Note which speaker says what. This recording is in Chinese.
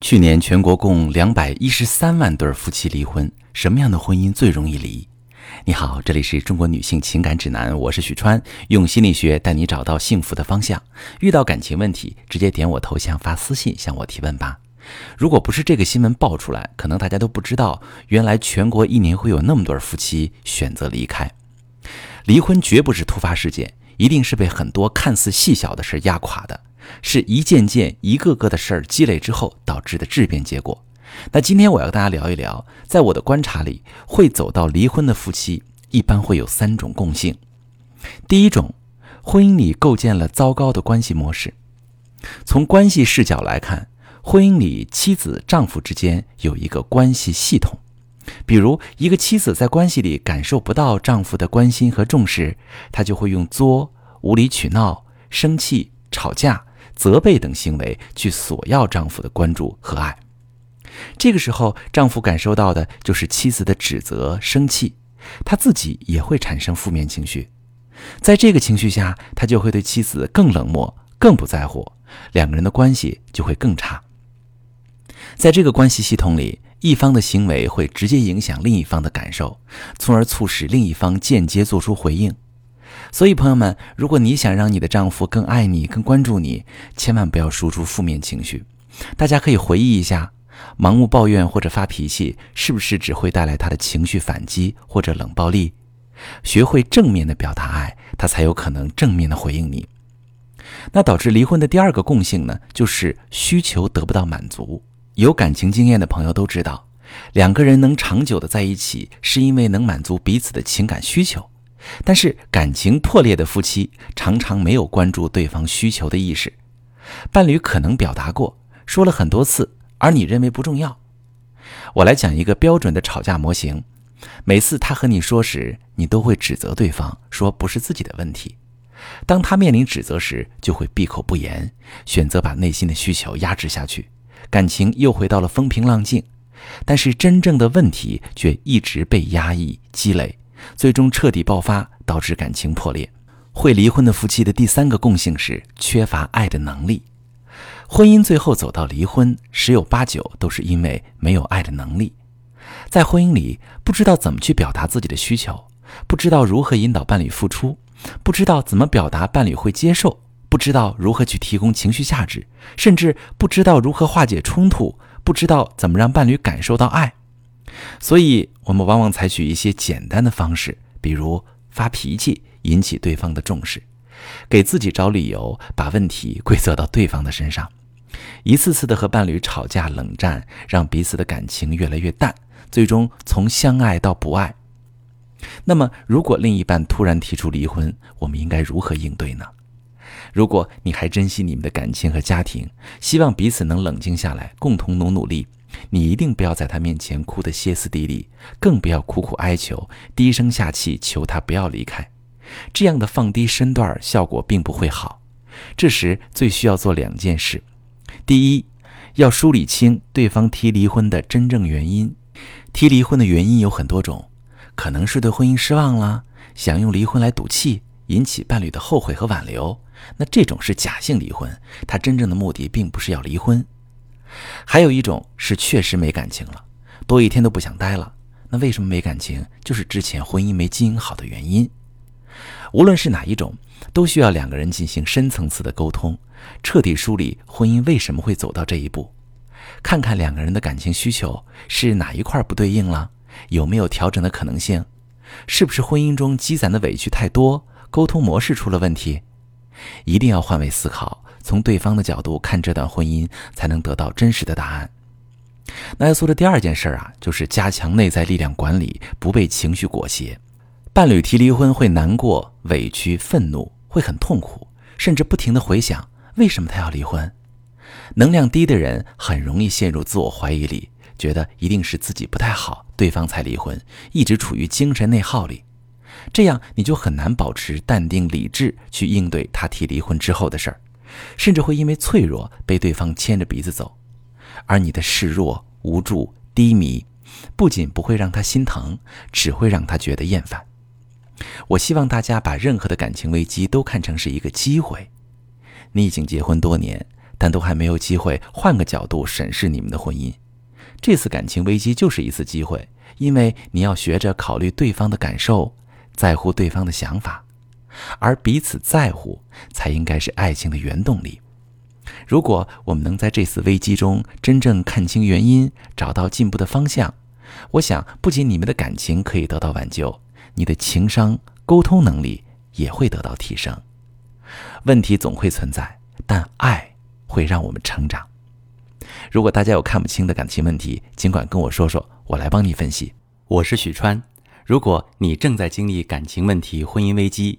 Speaker 1: 去年全国共两百一十三万对夫妻离婚，什么样的婚姻最容易离？你好，这里是中国女性情感指南，我是许川，用心理学带你找到幸福的方向。遇到感情问题，直接点我头像发私信向我提问吧。如果不是这个新闻爆出来，可能大家都不知道，原来全国一年会有那么多夫妻选择离开。离婚绝不是突发事件，一定是被很多看似细小的事压垮的。是一件件、一个个的事儿积累之后导致的质变结果。那今天我要跟大家聊一聊，在我的观察里，会走到离婚的夫妻一般会有三种共性。第一种，婚姻里构建了糟糕的关系模式。从关系视角来看，婚姻里妻子、丈夫之间有一个关系系统。比如，一个妻子在关系里感受不到丈夫的关心和重视，她就会用作、无理取闹、生气、吵架。责备等行为去索要丈夫的关注和爱，这个时候丈夫感受到的就是妻子的指责、生气，他自己也会产生负面情绪，在这个情绪下，他就会对妻子更冷漠、更不在乎，两个人的关系就会更差。在这个关系系统里，一方的行为会直接影响另一方的感受，从而促使另一方间接做出回应。所以，朋友们，如果你想让你的丈夫更爱你、更关注你，千万不要输出负面情绪。大家可以回忆一下，盲目抱怨或者发脾气，是不是只会带来他的情绪反击或者冷暴力？学会正面的表达爱，他才有可能正面的回应你。那导致离婚的第二个共性呢，就是需求得不到满足。有感情经验的朋友都知道，两个人能长久的在一起，是因为能满足彼此的情感需求。但是感情破裂的夫妻常常没有关注对方需求的意识，伴侣可能表达过，说了很多次，而你认为不重要。我来讲一个标准的吵架模型：每次他和你说时，你都会指责对方，说不是自己的问题；当他面临指责时，就会闭口不言，选择把内心的需求压制下去，感情又回到了风平浪静。但是真正的问题却一直被压抑积累。最终彻底爆发，导致感情破裂。会离婚的夫妻的第三个共性是缺乏爱的能力。婚姻最后走到离婚，十有八九都是因为没有爱的能力。在婚姻里，不知道怎么去表达自己的需求，不知道如何引导伴侣付出，不知道怎么表达伴侣会接受，不知道如何去提供情绪价值，甚至不知道如何化解冲突，不知道怎么让伴侣感受到爱。所以，我们往往采取一些简单的方式，比如发脾气引起对方的重视，给自己找理由，把问题归责到对方的身上，一次次的和伴侣吵架冷战，让彼此的感情越来越淡，最终从相爱到不爱。那么，如果另一半突然提出离婚，我们应该如何应对呢？如果你还珍惜你们的感情和家庭，希望彼此能冷静下来，共同努努力。你一定不要在他面前哭得歇斯底里，更不要苦苦哀求、低声下气求他不要离开。这样的放低身段效果并不会好。这时最需要做两件事：第一，要梳理清对方提离婚的真正原因。提离婚的原因有很多种，可能是对婚姻失望了，想用离婚来赌气，引起伴侣的后悔和挽留。那这种是假性离婚，他真正的目的并不是要离婚。还有一种是确实没感情了，多一天都不想待了。那为什么没感情？就是之前婚姻没经营好的原因。无论是哪一种，都需要两个人进行深层次的沟通，彻底梳理婚姻为什么会走到这一步，看看两个人的感情需求是哪一块不对应了，有没有调整的可能性，是不是婚姻中积攒的委屈太多，沟通模式出了问题，一定要换位思考。从对方的角度看这段婚姻，才能得到真实的答案。那要做的第二件事啊，就是加强内在力量管理，不被情绪裹挟。伴侣提离婚会难过、委屈、愤怒，会很痛苦，甚至不停的回想为什么他要离婚。能量低的人很容易陷入自我怀疑里，觉得一定是自己不太好，对方才离婚，一直处于精神内耗里。这样你就很难保持淡定理智去应对他提离婚之后的事儿。甚至会因为脆弱被对方牵着鼻子走，而你的示弱、无助、低迷，不仅不会让他心疼，只会让他觉得厌烦。我希望大家把任何的感情危机都看成是一个机会。你已经结婚多年，但都还没有机会换个角度审视你们的婚姻。这次感情危机就是一次机会，因为你要学着考虑对方的感受，在乎对方的想法，而彼此在乎才应该是爱情的原动力。如果我们能在这次危机中真正看清原因，找到进步的方向，我想不仅你们的感情可以得到挽救，你的情商、沟通能力也会得到提升。问题总会存在，但爱会让我们成长。如果大家有看不清的感情问题，尽管跟我说说，我来帮你分析。
Speaker 2: 我是许川。如果你正在经历感情问题、婚姻危机，